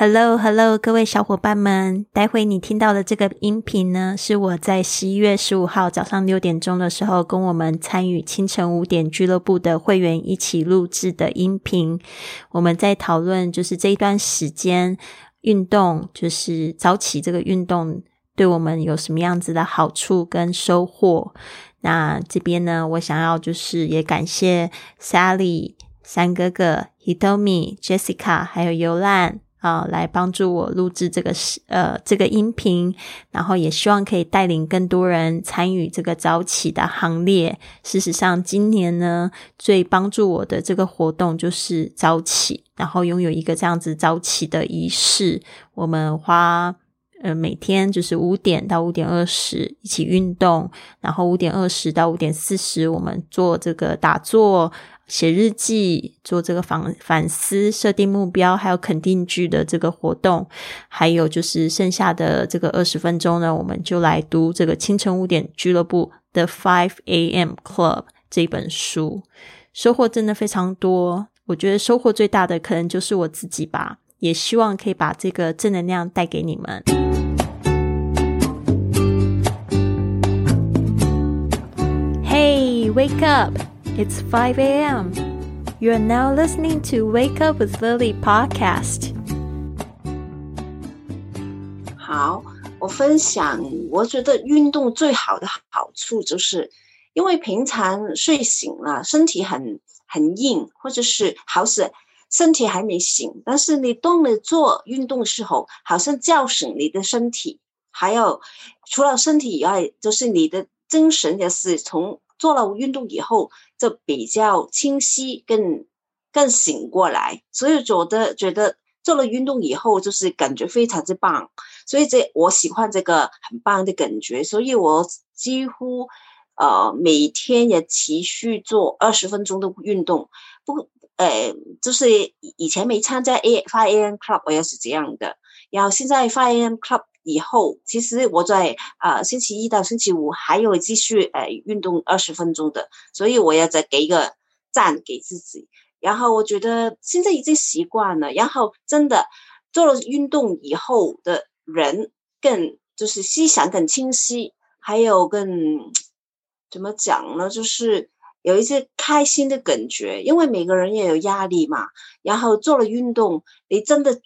Hello，Hello，各位小伙伴们，待会你听到的这个音频呢，是我在十一月十五号早上六点钟的时候，跟我们参与清晨五点俱乐部的会员一起录制的音频。我们在讨论，就是这一段时间运动，就是早起这个运动对我们有什么样子的好处跟收获。那这边呢，我想要就是也感谢 Sally 三哥哥、Hitomi、Jessica 还有尤兰。啊，来帮助我录制这个是呃这个音频，然后也希望可以带领更多人参与这个早起的行列。事实上，今年呢最帮助我的这个活动就是早起，然后拥有一个这样子早起的仪式。我们花呃每天就是五点到五点二十一起运动，然后五点二十到五点四十我们做这个打坐。写日记、做这个反反思、设定目标，还有肯定句的这个活动，还有就是剩下的这个二十分钟呢，我们就来读这个清晨五点俱乐部的 Five A.M. Club 这本书，收获真的非常多。我觉得收获最大的可能就是我自己吧，也希望可以把这个正能量带给你们。Hey, wake up! It's 5 a.m. You are now listening to Wake Up with Lily podcast. 好，我分享，我觉得运动最好的好处就是，因为平常睡醒了，身体很很硬，或者是好是身体还没醒，但是你动了做运动的时候，好像叫醒你的身体，还有除了身体以外，就是你的精神也是从做了运动以后。就比较清晰，更更醒过来，所以觉得觉得做了运动以后，就是感觉非常之棒，所以这我喜欢这个很棒的感觉，所以我几乎呃每天也持续做二十分钟的运动，不，呃，就是以前没参加 A Five A M Club，我也是这样的，然后现在 Five A M Club。以后其实我在啊星期一到星期五还有继续呃运动二十分钟的，所以我要再给一个赞给自己。然后我觉得现在已经习惯了，然后真的做了运动以后的人更就是思想更清晰，还有更怎么讲呢？就是有一些开心的感觉，因为每个人也有压力嘛。然后做了运动，你真的。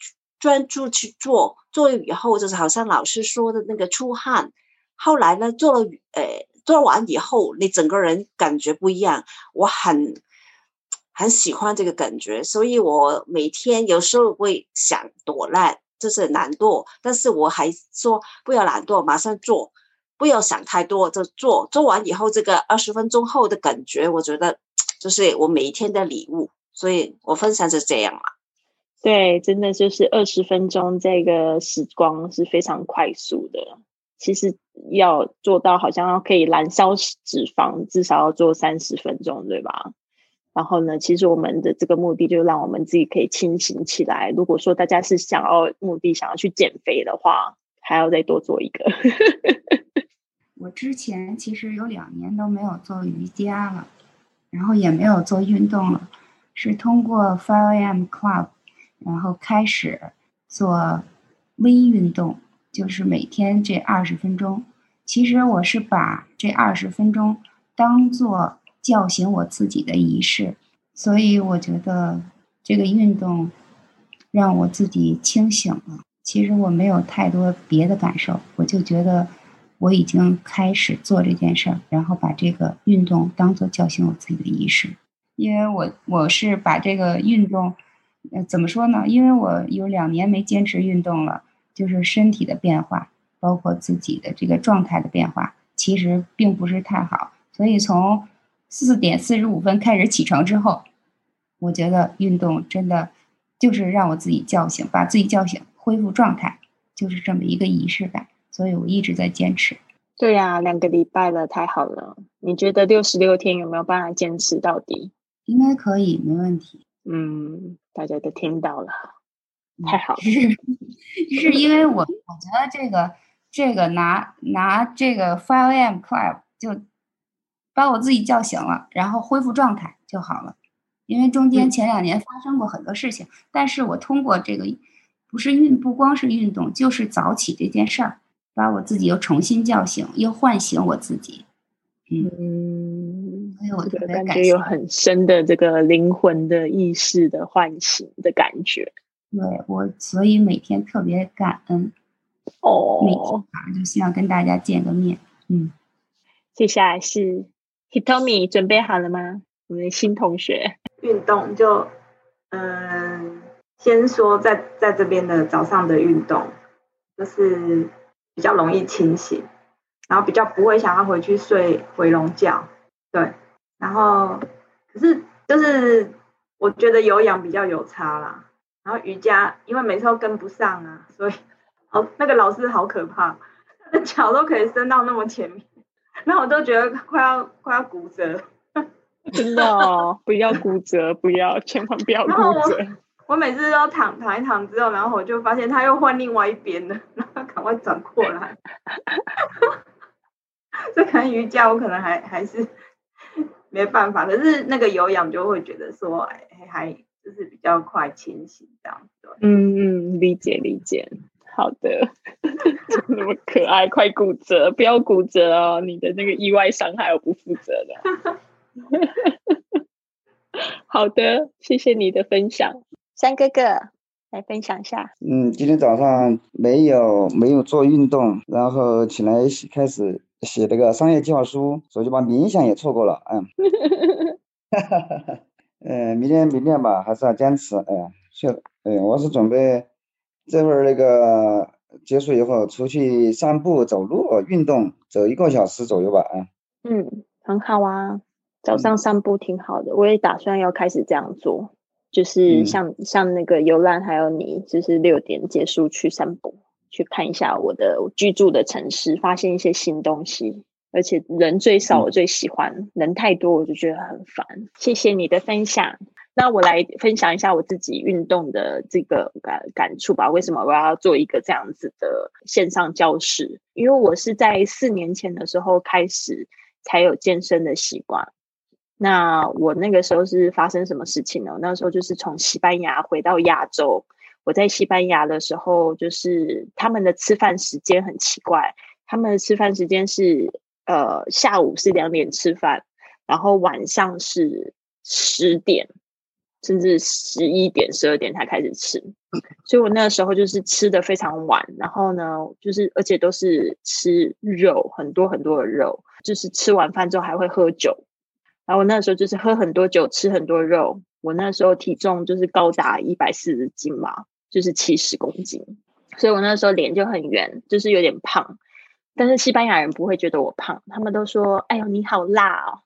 专注去做，做了以后就是好像老师说的那个出汗。后来呢，做了，呃，做完以后，你整个人感觉不一样。我很很喜欢这个感觉，所以我每天有时候会想躲懒，就是懒惰，但是我还说不要懒惰，马上做，不要想太多，就做。做完以后，这个二十分钟后的感觉，我觉得 就是我每一天的礼物。所以我分享是这样嘛。对，真的就是二十分钟，这个时光是非常快速的。其实要做到好像可以燃烧脂肪，至少要做三十分钟，对吧？然后呢，其实我们的这个目的就让我们自己可以清醒起来。如果说大家是想要目的想要去减肥的话，还要再多做一个。我之前其实有两年都没有做瑜伽了，然后也没有做运动了，是通过 Five AM Club。然后开始做微运动，就是每天这二十分钟。其实我是把这二十分钟当做叫醒我自己的仪式，所以我觉得这个运动让我自己清醒了。其实我没有太多别的感受，我就觉得我已经开始做这件事儿，然后把这个运动当做叫醒我自己的仪式，因为我我是把这个运动。呃，怎么说呢？因为我有两年没坚持运动了，就是身体的变化，包括自己的这个状态的变化，其实并不是太好。所以从四点四十五分开始起床之后，我觉得运动真的就是让我自己叫醒，把自己叫醒，恢复状态，就是这么一个仪式感。所以我一直在坚持。对呀，两个礼拜了，太好了。你觉得六十六天有没有办法坚持到底？应该可以，没问题。嗯。大家都听到了，太好了！是是因为我我觉得这个这个拿拿这个 Five A.M. Club 就把我自己叫醒了，然后恢复状态就好了。因为中间前两年发生过很多事情，但是我通过这个不是运，不光是运动，就是早起这件事儿，把我自己又重新叫醒，又唤醒我自己。嗯，我特别感觉有很深的这个灵魂的意识的唤醒的感觉。对我，所以每天特别感恩。哦，每天就希望跟大家见个面。嗯，接下来是 Hitomi，准备好了吗？我们的新同学，运动就嗯，先说在在这边的早上的运动，就是比较容易清醒，然后比较不会想要回去睡回笼觉。对，然后可是就是我觉得有氧比较有差啦，然后瑜伽因为每次都跟不上啊，所以。哦，那个老师好可怕，他的脚都可以伸到那么前面，那我都觉得快要快要骨折。真的哦，不要骨折，不要，千万不要骨折。我每次都躺躺一躺之后，然后我就发现他又换另外一边了，然后赶快转过来。这可能瑜伽我可能还还是没办法，可是那个有氧就会觉得说，哎，还就是比较快清醒这样子。嗯嗯，理解理解。好的，那么可爱，快骨折，不要骨折哦！你的那个意外伤害我不负责的。好的，谢谢你的分享，三哥哥来分享一下。嗯，今天早上没有没有做运动，然后起来开始写这个商业计划书，所以就把冥想也错过了。嗯，哈哈哈哈嗯，明天明天吧，还是要坚持。哎，是，哎，我是准备。这会儿那个结束以后，出去散步、走路、运动，走一个小时左右吧。啊，嗯，很好啊，早上散步挺好的。我也打算要开始这样做，就是像像那个游览还有你，就是六点结束去散步，去看一下我的居住的城市，发现一些新东西。而且人最少，我最喜欢；人太多，我就觉得很烦。谢谢你的分享。那我来分享一下我自己运动的这个感感触吧。为什么我要做一个这样子的线上教室？因为我是在四年前的时候开始才有健身的习惯。那我那个时候是发生什么事情呢？那时候就是从西班牙回到亚洲。我在西班牙的时候，就是他们的吃饭时间很奇怪，他们的吃饭时间是呃下午是两点吃饭，然后晚上是十点。甚至十一点、十二点才开始吃，所以我那时候就是吃的非常晚。然后呢，就是而且都是吃肉，很多很多的肉，就是吃完饭之后还会喝酒。然后我那时候就是喝很多酒，吃很多肉。我那时候体重就是高达一百四十斤嘛，就是七十公斤。所以我那时候脸就很圆，就是有点胖。但是西班牙人不会觉得我胖，他们都说：“哎呦，你好辣哦！”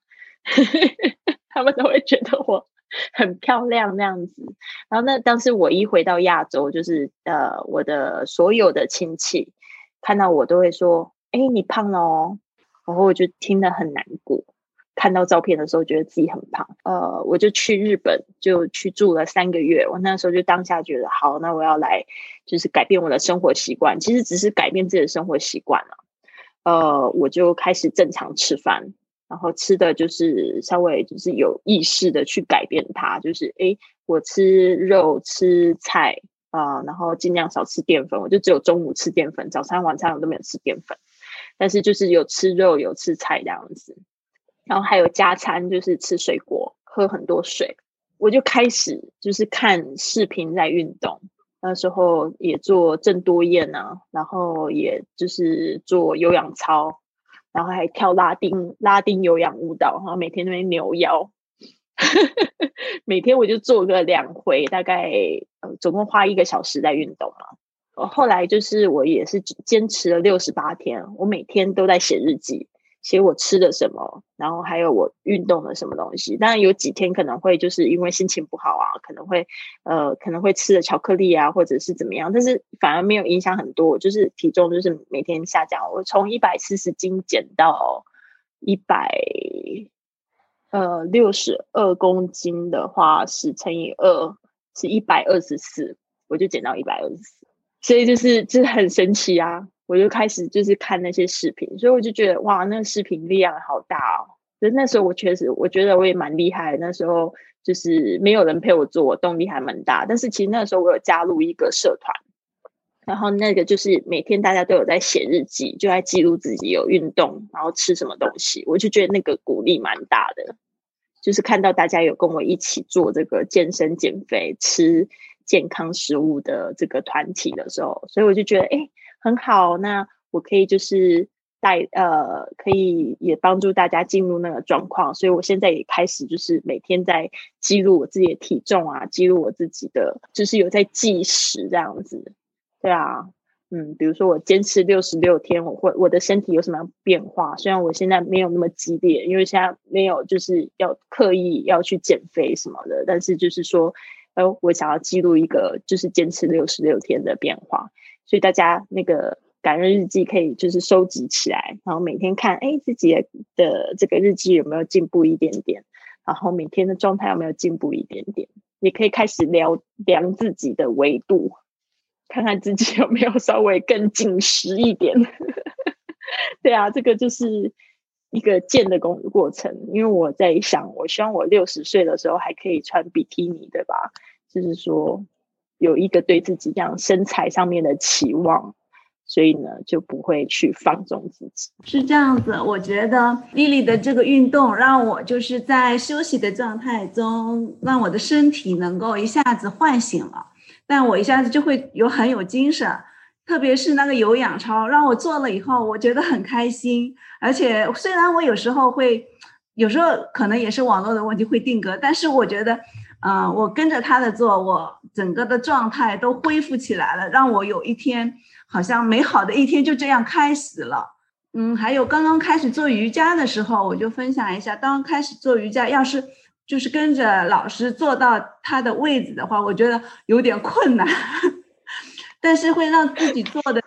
他们都会觉得我。很漂亮那样子，然后那当时我一回到亚洲，就是呃，我的所有的亲戚看到我都会说：“哎，你胖了哦。”然后我就听得很难过。看到照片的时候，觉得自己很胖。呃，我就去日本，就去住了三个月。我那时候就当下觉得，好，那我要来就是改变我的生活习惯。其实只是改变自己的生活习惯了。呃，我就开始正常吃饭。然后吃的就是稍微就是有意识的去改变它，就是诶，我吃肉吃菜啊，然后尽量少吃淀粉，我就只有中午吃淀粉，早餐晚餐我都没有吃淀粉，但是就是有吃肉有吃菜这样子，然后还有加餐就是吃水果，喝很多水，我就开始就是看视频在运动，那时候也做郑多燕啊，然后也就是做有氧操。然后还跳拉丁拉丁有氧舞蹈，然后每天那边扭腰，每天我就做个两回，大概呃总共花一个小时在运动嘛。后来就是我也是坚持了六十八天，我每天都在写日记。写我吃的什么，然后还有我运动的什么东西。当然有几天可能会就是因为心情不好啊，可能会呃可能会吃了巧克力啊，或者是怎么样，但是反而没有影响很多。就是体重就是每天下降，我从一百四十斤减到一百呃六十二公斤的话是乘以二是一百二十四，我就减到一百二十四，所以就是就是很神奇啊。我就开始就是看那些视频，所以我就觉得哇，那个视频力量好大哦！就那时候我确实，我觉得我也蛮厉害。那时候就是没有人陪我做，我动力还蛮大。但是其实那时候我有加入一个社团，然后那个就是每天大家都有在写日记，就在记录自己有运动，然后吃什么东西。我就觉得那个鼓励蛮大的，就是看到大家有跟我一起做这个健身、减肥、吃健康食物的这个团体的时候，所以我就觉得哎很好。那我可以就是带呃，可以也帮助大家进入那个状况。所以我现在也开始就是每天在记录我自己的体重啊，记录我自己的，就是有在计时这样子。对啊，嗯，比如说我坚持六十六天，我会我的身体有什么样变化？虽然我现在没有那么激烈，因为现在没有就是要刻意要去减肥什么的，但是就是说，呃，我想要记录一个就是坚持六十六天的变化，所以大家那个感恩日记可以就是收集起来，然后每天看，哎，自己的这个日记有没有进步一点点，然后每天的状态有没有进步一点点，也可以开始量量自己的维度。看看自己有没有稍微更紧实一点，对啊，这个就是一个建的工过程。因为我在想，我希望我六十岁的时候还可以穿比基尼，对吧？就是说有一个对自己这样身材上面的期望，所以呢就不会去放纵自己。是这样子，我觉得丽丽的这个运动让我就是在休息的状态中，让我的身体能够一下子唤醒了。但我一下子就会有很有精神，特别是那个有氧操，让我做了以后，我觉得很开心。而且虽然我有时候会，有时候可能也是网络的问题会定格，但是我觉得，嗯，我跟着他的做，我整个的状态都恢复起来了，让我有一天好像美好的一天就这样开始了。嗯，还有刚刚开始做瑜伽的时候，我就分享一下，刚刚开始做瑜伽，要是。就是跟着老师做到他的位置的话，我觉得有点困难，但是会让自己做的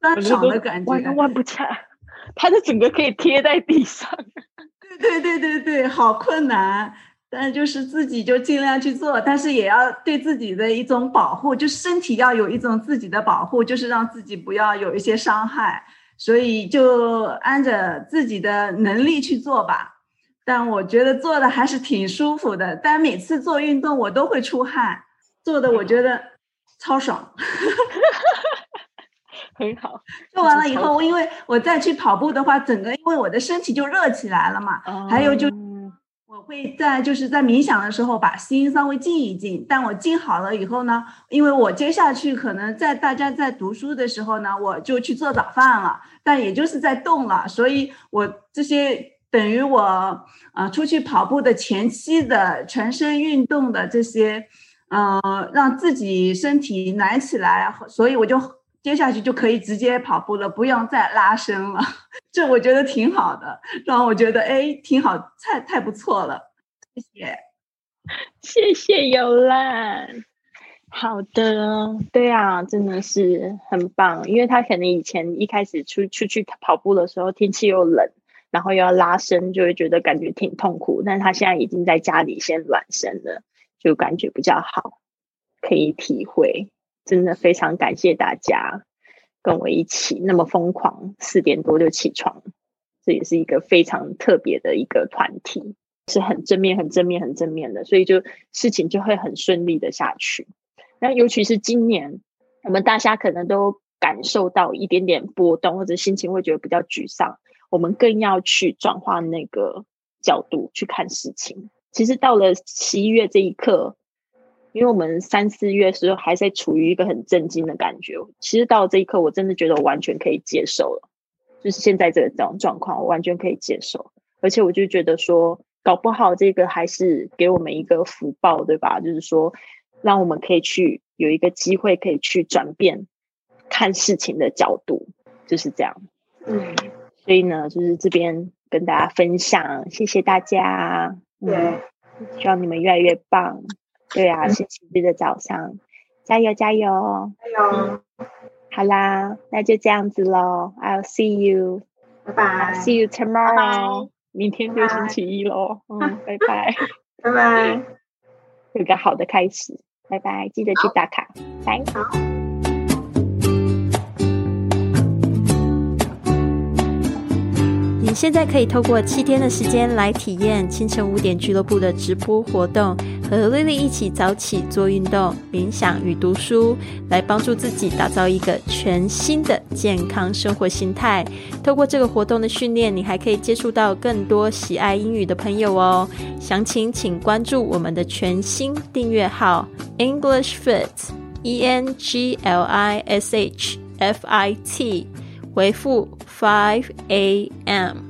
酸爽的感觉，弯弯不起来，他的整个可以贴在地上。对对对对对，好困难，但就是自己就尽量去做，但是也要对自己的一种保护，就身体要有一种自己的保护，就是让自己不要有一些伤害，所以就按着自己的能力去做吧。但我觉得做的还是挺舒服的，但每次做运动我都会出汗，做的我觉得超爽，很好。做完了以后，因为我再去跑步的话，整个因为我的身体就热起来了嘛。还有就我会在就是在冥想的时候把心稍微静一静，但我静好了以后呢，因为我接下去可能在大家在读书的时候呢，我就去做早饭了，但也就是在动了，所以我这些。等于我呃出去跑步的前期的全身运动的这些，嗯，让自己身体暖起来，所以我就接下去就可以直接跑步了，不用再拉伸了。这我觉得挺好的，让我觉得哎挺好，太太不错了。谢谢，谢谢尤兰。好的，对啊，真的是很棒，因为他可能以前一开始出出去跑步的时候，天气又冷。然后又要拉伸，就会觉得感觉挺痛苦。但是他现在已经在家里先暖身了，就感觉比较好，可以体会。真的非常感谢大家跟我一起那么疯狂，四点多就起床，这也是一个非常特别的一个团体，是很正面、很正面、很正面的，所以就事情就会很顺利的下去。那尤其是今年，我们大家可能都感受到一点点波动，或者心情会觉得比较沮丧。我们更要去转换那个角度去看事情。其实到了十一月这一刻，因为我们三四月时候还在处于一个很震惊的感觉。其实到这一刻，我真的觉得我完全可以接受了，就是现在这个这种状况，我完全可以接受。而且我就觉得说，搞不好这个还是给我们一个福报，对吧？就是说，让我们可以去有一个机会，可以去转变看事情的角度，就是这样。嗯。所以呢，就是这边跟大家分享，谢谢大家。对，希望你们越来越棒。对啊，星期日的早上，加油加油加油！好啦，那就这样子喽。I'll see you，拜拜。See you tomorrow，明天就星期一喽。嗯，拜拜，拜拜。有个好的开始，拜拜，记得去打卡，拜。现在可以透过七天的时间来体验清晨五点俱乐部的直播活动，和丽丽一起早起做运动、冥想与读书，来帮助自己打造一个全新的健康生活心态。透过这个活动的训练，你还可以接触到更多喜爱英语的朋友哦。详情请关注我们的全新订阅号 English Fit，E N G L I S H F I T。回复 five a.m.